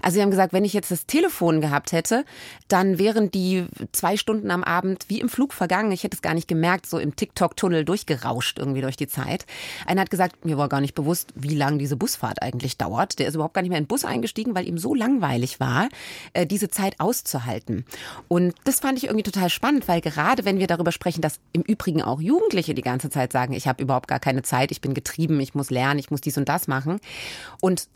Also sie haben gesagt, wenn ich jetzt das Telefon gehabt hätte, dann wären die zwei Stunden am Abend wie im Flug vergangen. Ich hätte es gar nicht gemerkt, so im TikTok-Tunnel durchgerauscht irgendwie durch die Zeit. Einer hat gesagt, mir war gar nicht bewusst, wie lang diese Busfahrt eigentlich dauert. Der ist überhaupt gar nicht mehr in den Bus eingestiegen, weil ihm so langweilig war, äh, diese Zeit auszuhalten. Und das fand ich irgendwie total spannend, weil gerade wenn wir darüber sprechen, dass im Übrigen auch Jugendliche die ganze Zeit sagen, ich habe überhaupt gar keine Zeit, ich bin getrieben, ich muss lernen, ich muss dies und das machen. Und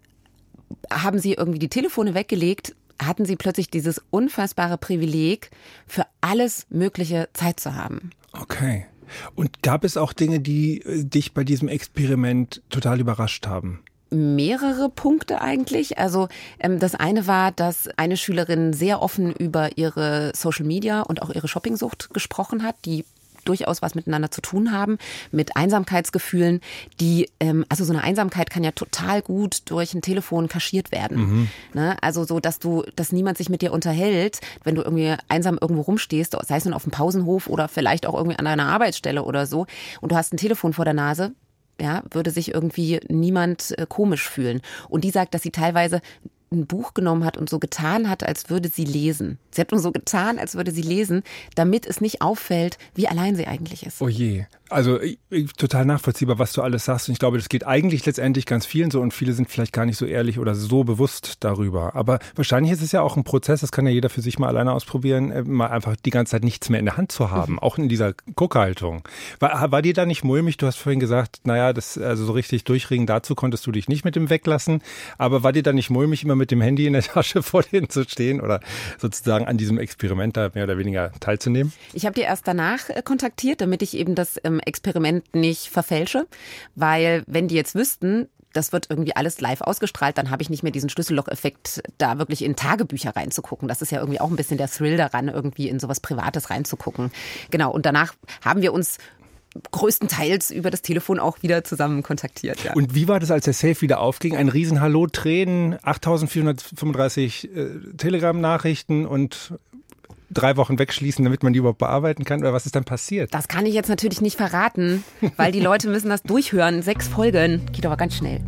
haben sie irgendwie die Telefone weggelegt, hatten sie plötzlich dieses unfassbare Privileg, für alles Mögliche Zeit zu haben. Okay. Und gab es auch Dinge, die äh, dich bei diesem Experiment total überrascht haben? mehrere Punkte eigentlich. Also ähm, das eine war, dass eine Schülerin sehr offen über ihre Social Media und auch ihre Shoppingsucht gesprochen hat, die durchaus was miteinander zu tun haben, mit Einsamkeitsgefühlen, die, ähm, also so eine Einsamkeit kann ja total gut durch ein Telefon kaschiert werden. Mhm. Ne? Also so, dass du, dass niemand sich mit dir unterhält, wenn du irgendwie einsam irgendwo rumstehst, sei es nun auf dem Pausenhof oder vielleicht auch irgendwie an deiner Arbeitsstelle oder so, und du hast ein Telefon vor der Nase, ja, würde sich irgendwie niemand äh, komisch fühlen. Und die sagt, dass sie teilweise ein Buch genommen hat und so getan hat, als würde sie lesen. Sie hat nur so getan, als würde sie lesen, damit es nicht auffällt, wie allein sie eigentlich ist. Oh je. Also ich, ich, total nachvollziehbar, was du alles sagst. Und ich glaube, das geht eigentlich letztendlich ganz vielen so und viele sind vielleicht gar nicht so ehrlich oder so bewusst darüber. Aber wahrscheinlich ist es ja auch ein Prozess, das kann ja jeder für sich mal alleine ausprobieren, äh, mal einfach die ganze Zeit nichts mehr in der Hand zu haben, mhm. auch in dieser Guckhaltung. War, war dir da nicht mulmig? Du hast vorhin gesagt, naja, das, also so richtig durchringen, dazu konntest du dich nicht mit dem weglassen. Aber war dir da nicht mulmig, immer mit dem Handy in der <laughs> Tasche vor denen zu stehen oder sozusagen an diesem Experiment da mehr oder weniger teilzunehmen? Ich habe dir erst danach äh, kontaktiert, damit ich eben das ähm, Experiment nicht verfälsche, weil wenn die jetzt wüssten, das wird irgendwie alles live ausgestrahlt, dann habe ich nicht mehr diesen Schlüsselloch-Effekt, da wirklich in Tagebücher reinzugucken. Das ist ja irgendwie auch ein bisschen der Thrill daran, irgendwie in sowas Privates reinzugucken. Genau, und danach haben wir uns größtenteils über das Telefon auch wieder zusammen kontaktiert. Ja. Und wie war das, als der Safe wieder aufging? Ein Riesenhallo, Tränen, 8435 äh, Telegram-Nachrichten und drei Wochen wegschließen, damit man die überhaupt bearbeiten kann? Oder was ist dann passiert? Das kann ich jetzt natürlich nicht verraten, weil die Leute müssen das durchhören. Sechs Folgen. Geht aber ganz schnell.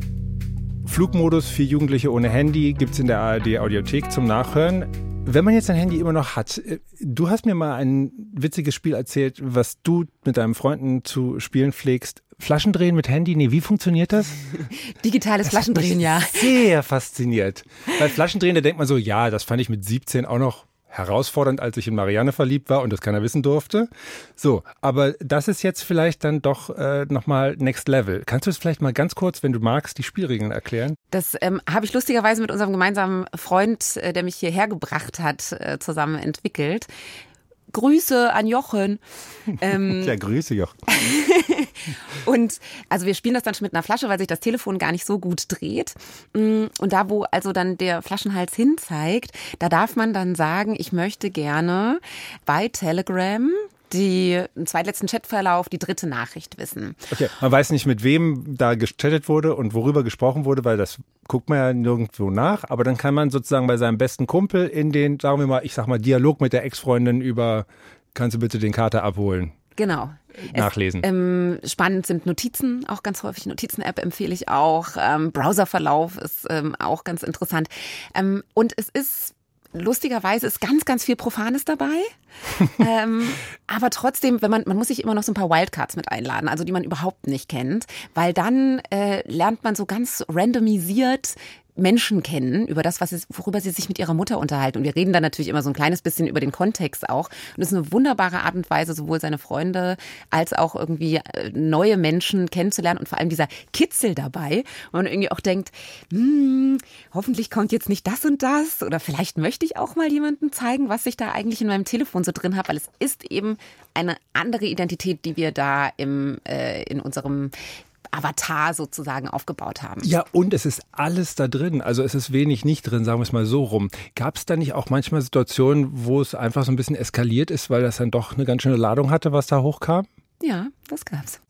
Flugmodus für Jugendliche ohne Handy gibt es in der ARD Audiothek zum Nachhören. Wenn man jetzt ein Handy immer noch hat, äh, du hast mir mal ein witziges Spiel erzählt, was du mit deinen Freunden zu spielen pflegst. Flaschendrehen mit Handy? Nee, wie funktioniert das? <laughs> Digitales das Flaschendrehen, ja. Sehr fasziniert. Weil Flaschendrehen, da denkt man so, ja, das fand ich mit 17 auch noch herausfordernd, als ich in Marianne verliebt war und das keiner wissen durfte. So, aber das ist jetzt vielleicht dann doch äh, nochmal Next Level. Kannst du es vielleicht mal ganz kurz, wenn du magst, die Spielregeln erklären? Das ähm, habe ich lustigerweise mit unserem gemeinsamen Freund, äh, der mich hierher gebracht hat, äh, zusammen entwickelt. Grüße an Jochen. Ähm, <laughs> ja, Grüße, Jochen. <laughs> und also wir spielen das dann schon mit einer Flasche, weil sich das Telefon gar nicht so gut dreht. Mm, und da, wo also dann der Flaschenhals hin zeigt, da darf man dann sagen, ich möchte gerne bei Telegram die im zweitletzten Chatverlauf die dritte Nachricht wissen. Okay, man weiß nicht, mit wem da gechattet wurde und worüber gesprochen wurde, weil das guckt man ja nirgendwo nach. Aber dann kann man sozusagen bei seinem besten Kumpel in den, sagen wir mal, ich sag mal, Dialog mit der Ex-Freundin über, kannst du bitte den Kater abholen? Genau. Nachlesen. Es, ähm, spannend sind Notizen, auch ganz häufig. Notizen-App empfehle ich auch. Ähm, Browserverlauf ist ähm, auch ganz interessant. Ähm, und es ist lustigerweise ist ganz, ganz viel Profanes dabei. <laughs> ähm, aber trotzdem, wenn man, man muss sich immer noch so ein paar Wildcards mit einladen, also die man überhaupt nicht kennt, weil dann äh, lernt man so ganz randomisiert Menschen kennen, über das, was sie, worüber sie sich mit ihrer Mutter unterhalten. Und wir reden dann natürlich immer so ein kleines bisschen über den Kontext auch. Und das ist eine wunderbare Art und Weise, sowohl seine Freunde als auch irgendwie äh, neue Menschen kennenzulernen und vor allem dieser Kitzel dabei, wo man irgendwie auch denkt, hm, hoffentlich kommt jetzt nicht das und das oder vielleicht möchte ich auch mal jemandem zeigen, was ich da eigentlich in meinem Telefon so drin habe, weil es ist eben eine andere Identität, die wir da im, äh, in unserem Avatar sozusagen aufgebaut haben. Ja, und es ist alles da drin. Also es ist wenig nicht drin, sagen wir es mal so rum. Gab es da nicht auch manchmal Situationen, wo es einfach so ein bisschen eskaliert ist, weil das dann doch eine ganz schöne Ladung hatte, was da hochkam? Ja, das gab's.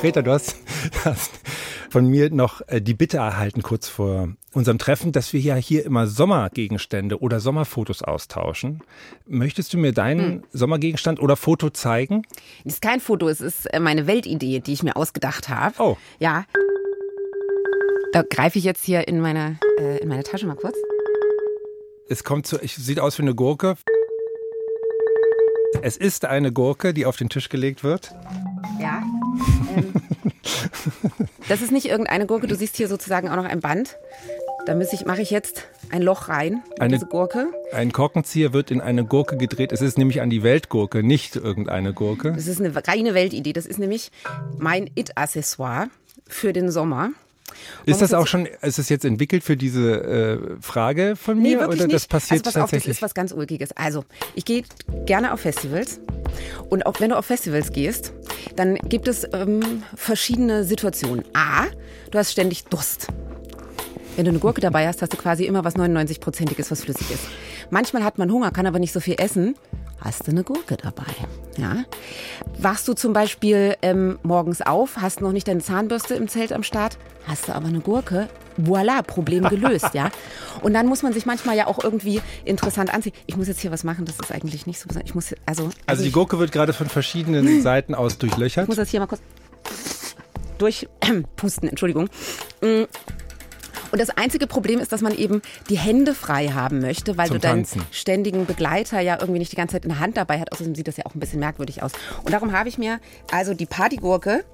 Greta, du hast, hast von mir noch äh, die Bitte erhalten, kurz vor unserem Treffen, dass wir ja hier immer Sommergegenstände oder Sommerfotos austauschen. Möchtest du mir deinen hm. Sommergegenstand oder Foto zeigen? Es ist kein Foto, es ist äh, meine Weltidee, die ich mir ausgedacht habe. Oh. Ja. Da greife ich jetzt hier in meine, äh, in meine Tasche mal kurz. Es kommt zu, es sieht aus wie eine Gurke. Es ist eine Gurke, die auf den Tisch gelegt wird. Ja. Ähm, <laughs> das ist nicht irgendeine Gurke. Du siehst hier sozusagen auch noch ein Band. Da ich, mache ich jetzt ein Loch rein in eine, diese Gurke. Ein Korkenzieher wird in eine Gurke gedreht. Es ist nämlich an die Weltgurke, nicht irgendeine Gurke. Das ist eine reine Weltidee. Das ist nämlich mein It-Accessoire für den Sommer. Ist das auch schon, ist es jetzt entwickelt für diese äh, Frage von mir nee, oder nicht. das passiert also, tatsächlich? Auf, das ist was ganz Ulkiges. Also, ich gehe gerne auf Festivals und auch wenn du auf Festivals gehst, dann gibt es ähm, verschiedene Situationen. A, du hast ständig Durst. Wenn du eine Gurke dabei hast, hast du quasi immer was 99-prozentiges, was flüssig ist. Manchmal hat man Hunger, kann aber nicht so viel essen hast du eine Gurke dabei. Ja? Wachst du zum Beispiel ähm, morgens auf, hast noch nicht deine Zahnbürste im Zelt am Start, hast du aber eine Gurke, voilà, Problem gelöst, ja. Und dann muss man sich manchmal ja auch irgendwie interessant anziehen. Ich muss jetzt hier was machen, das ist eigentlich nicht so besonders. Ich muss, also, also, also die Gurke wird gerade von verschiedenen <laughs> Seiten aus durchlöchert. Ich muss das hier mal kurz durchpusten, Entschuldigung. Und das einzige Problem ist, dass man eben die Hände frei haben möchte, weil Zum du deinen Tanzen. ständigen Begleiter ja irgendwie nicht die ganze Zeit in der Hand dabei hat. Außerdem sieht das ja auch ein bisschen merkwürdig aus. Und darum habe ich mir also die Partygurke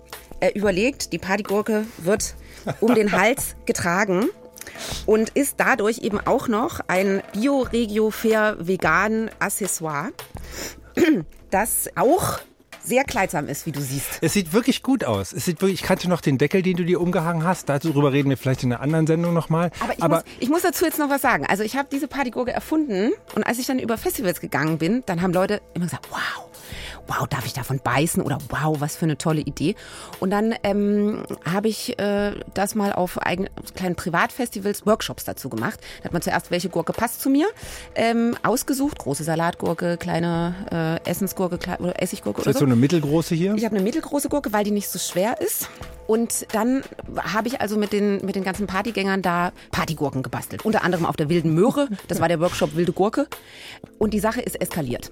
äh, überlegt. Die Partygurke wird <laughs> um den Hals getragen und ist dadurch eben auch noch ein Bio-Regio-Fair vegan Accessoire, <clears throat> das auch sehr kleidsam ist, wie du siehst. Es sieht wirklich gut aus. Es sieht wirklich, ich kannte noch den Deckel, den du dir umgehangen hast. Darüber reden wir vielleicht in einer anderen Sendung nochmal. Aber, ich, muss, ich muss dazu jetzt noch was sagen. Also ich habe diese Partygurke erfunden und als ich dann über Festivals gegangen bin, dann haben Leute immer gesagt, wow, wow, darf ich davon beißen oder wow, was für eine tolle Idee. Und dann ähm, habe ich äh, das mal auf eigenen kleinen Privatfestivals Workshops dazu gemacht. Da hat man zuerst, welche Gurke passt zu mir, ähm, ausgesucht. Große Salatgurke, kleine äh, Essensgurke kleine, oder Essiggurke ist das so. so eine mittelgroße hier? Ich habe eine mittelgroße Gurke, weil die nicht so schwer ist. Und dann habe ich also mit den, mit den ganzen Partygängern da Partygurken gebastelt. Unter anderem auf der Wilden Möhre. Das war der Workshop Wilde Gurke. Und die Sache ist eskaliert.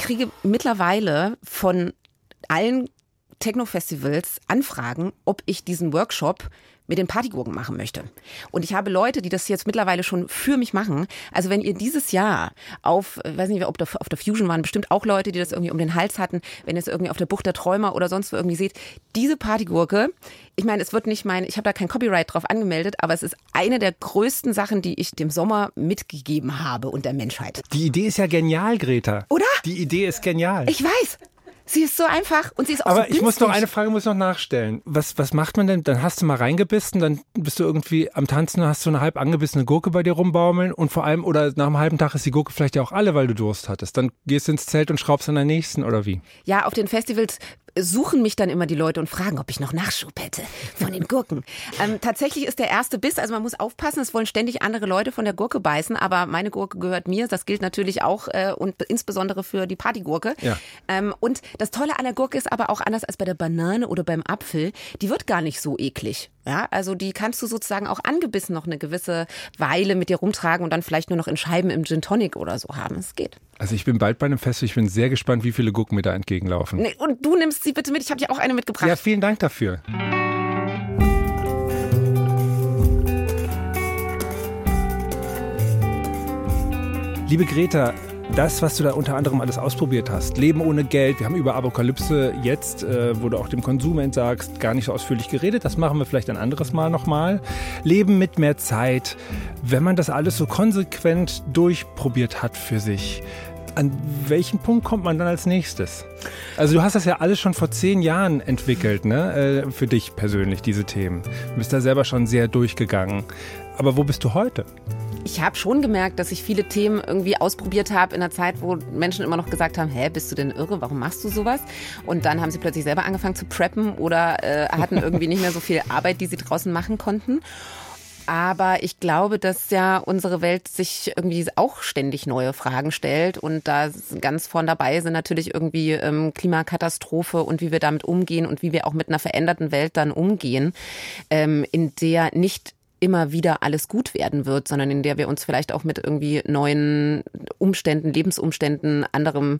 Ich kriege mittlerweile von allen Techno-Festivals Anfragen, ob ich diesen Workshop mit den Partygurken machen möchte. Und ich habe Leute, die das jetzt mittlerweile schon für mich machen. Also wenn ihr dieses Jahr auf, äh, weiß nicht, ob der, auf der Fusion waren bestimmt auch Leute, die das irgendwie um den Hals hatten, wenn ihr es irgendwie auf der Bucht der Träumer oder sonst wo irgendwie seht, diese Partygurke, ich meine, es wird nicht mein, ich habe da kein Copyright drauf angemeldet, aber es ist eine der größten Sachen, die ich dem Sommer mitgegeben habe und der Menschheit. Die Idee ist ja genial, Greta. Oder? Die Idee ist genial. Ich weiß. Sie ist so einfach und sie ist auch Aber so ich muss noch eine Frage muss noch nachstellen. Was, was macht man denn? Dann hast du mal reingebissen, dann bist du irgendwie am Tanzen, hast du eine halb angebissene Gurke bei dir rumbaumeln und vor allem, oder nach einem halben Tag ist die Gurke vielleicht ja auch alle, weil du Durst hattest. Dann gehst du ins Zelt und schraubst an der nächsten, oder wie? Ja, auf den Festivals suchen mich dann immer die Leute und fragen, ob ich noch Nachschub hätte von den Gurken. ähm, tatsächlich ist der erste Biss, also man muss aufpassen, es wollen ständig andere Leute von der Gurke beißen, aber meine Gurke gehört mir. Das gilt natürlich auch äh, und insbesondere für die Partygurke. Ja. Ähm, und das Tolle an der Gurke ist aber auch anders als bei der Banane oder beim Apfel, die wird gar nicht so eklig. Ja, also die kannst du sozusagen auch angebissen noch eine gewisse Weile mit dir rumtragen und dann vielleicht nur noch in Scheiben im Gin Tonic oder so haben. Es geht. Also ich bin bald bei einem Fest, ich bin sehr gespannt, wie viele Gurken mir da entgegenlaufen. Nee, und du nimmst sie bitte mit. Ich habe dir auch eine mitgebracht. Ja, vielen Dank dafür. Liebe Greta, das, was du da unter anderem alles ausprobiert hast, Leben ohne Geld, wir haben über Apokalypse jetzt, äh, wo du auch dem Konsum entsagst, gar nicht so ausführlich geredet. Das machen wir vielleicht ein anderes Mal nochmal. Leben mit mehr Zeit. Wenn man das alles so konsequent durchprobiert hat für sich, an welchen Punkt kommt man dann als nächstes? Also du hast das ja alles schon vor zehn Jahren entwickelt, ne? Äh, für dich persönlich, diese Themen. Du bist da selber schon sehr durchgegangen. Aber wo bist du heute? Ich habe schon gemerkt, dass ich viele Themen irgendwie ausprobiert habe in einer Zeit, wo Menschen immer noch gesagt haben, hä, bist du denn irre, warum machst du sowas? Und dann haben sie plötzlich selber angefangen zu preppen oder äh, hatten irgendwie nicht mehr so viel Arbeit, die sie draußen machen konnten. Aber ich glaube, dass ja unsere Welt sich irgendwie auch ständig neue Fragen stellt und da ganz vorn dabei sind natürlich irgendwie ähm, Klimakatastrophe und wie wir damit umgehen und wie wir auch mit einer veränderten Welt dann umgehen, ähm, in der nicht immer wieder alles gut werden wird, sondern in der wir uns vielleicht auch mit irgendwie neuen Umständen, Lebensumständen, anderem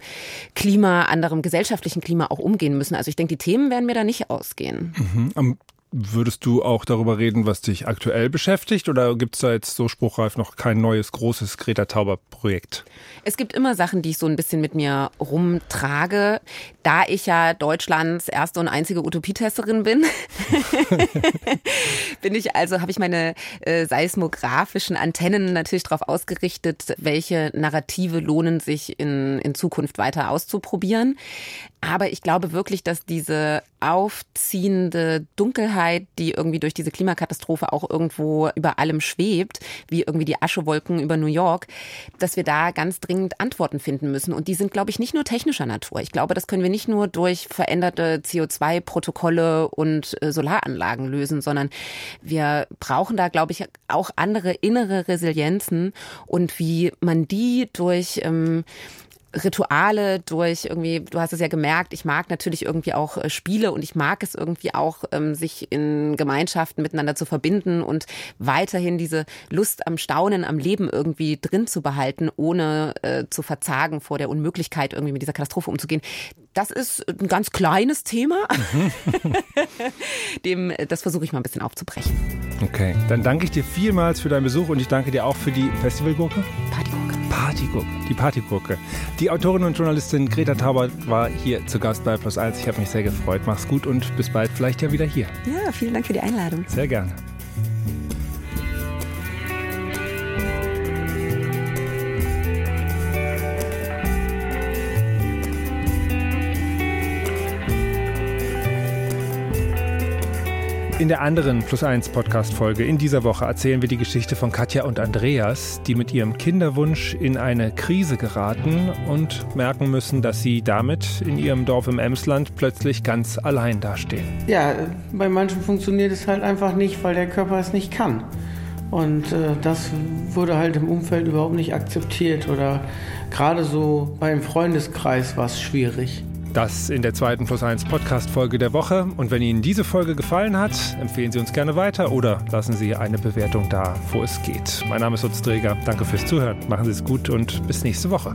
Klima, anderem gesellschaftlichen Klima auch umgehen müssen. Also ich denke, die Themen werden mir da nicht ausgehen. Mhm. Würdest du auch darüber reden, was dich aktuell beschäftigt oder gibt es da jetzt so spruchreif noch kein neues großes Greta Tauber-Projekt? Es gibt immer Sachen, die ich so ein bisschen mit mir rumtrage. Da ich ja Deutschlands erste und einzige Utopietesterin bin, <laughs> bin ich also, habe ich meine äh, seismografischen Antennen natürlich darauf ausgerichtet, welche Narrative lohnen sich in, in Zukunft weiter auszuprobieren. Aber ich glaube wirklich, dass diese aufziehende Dunkelheit, die irgendwie durch diese Klimakatastrophe auch irgendwo über allem schwebt, wie irgendwie die Aschewolken über New York, dass wir da ganz dringend Antworten finden müssen. Und die sind, glaube ich, nicht nur technischer Natur. Ich glaube, das können wir nicht nur durch veränderte CO2-Protokolle und äh, Solaranlagen lösen, sondern wir brauchen da, glaube ich, auch andere innere Resilienzen und wie man die durch ähm, Rituale, durch irgendwie, du hast es ja gemerkt, ich mag natürlich irgendwie auch äh, Spiele und ich mag es irgendwie auch, ähm, sich in Gemeinschaften miteinander zu verbinden und weiterhin diese Lust am Staunen, am Leben irgendwie drin zu behalten, ohne äh, zu verzagen vor der Unmöglichkeit, irgendwie mit dieser Katastrophe umzugehen. Das ist ein ganz kleines Thema. <laughs> Dem, das versuche ich mal ein bisschen aufzubrechen. Okay, dann danke ich dir vielmals für deinen Besuch und ich danke dir auch für die Festivalgurke. Partygurke. Partygurke, die Partygurke. Die Autorin und Journalistin Greta Taubert war hier zu Gast bei Plus 1. Ich habe mich sehr gefreut. Mach's gut und bis bald, vielleicht ja wieder hier. Ja, vielen Dank für die Einladung. Sehr gerne. In der anderen Plus 1 Podcast-Folge in dieser Woche erzählen wir die Geschichte von Katja und Andreas, die mit ihrem Kinderwunsch in eine Krise geraten und merken müssen, dass sie damit in ihrem Dorf im Emsland plötzlich ganz allein dastehen. Ja, bei manchen funktioniert es halt einfach nicht, weil der Körper es nicht kann. Und äh, das wurde halt im Umfeld überhaupt nicht akzeptiert oder gerade so beim Freundeskreis war es schwierig. Das in der zweiten Plus 1 Podcast-Folge der Woche. Und wenn Ihnen diese Folge gefallen hat, empfehlen Sie uns gerne weiter oder lassen Sie eine Bewertung da, wo es geht. Mein Name ist Utz Träger. Danke fürs Zuhören. Machen Sie es gut und bis nächste Woche.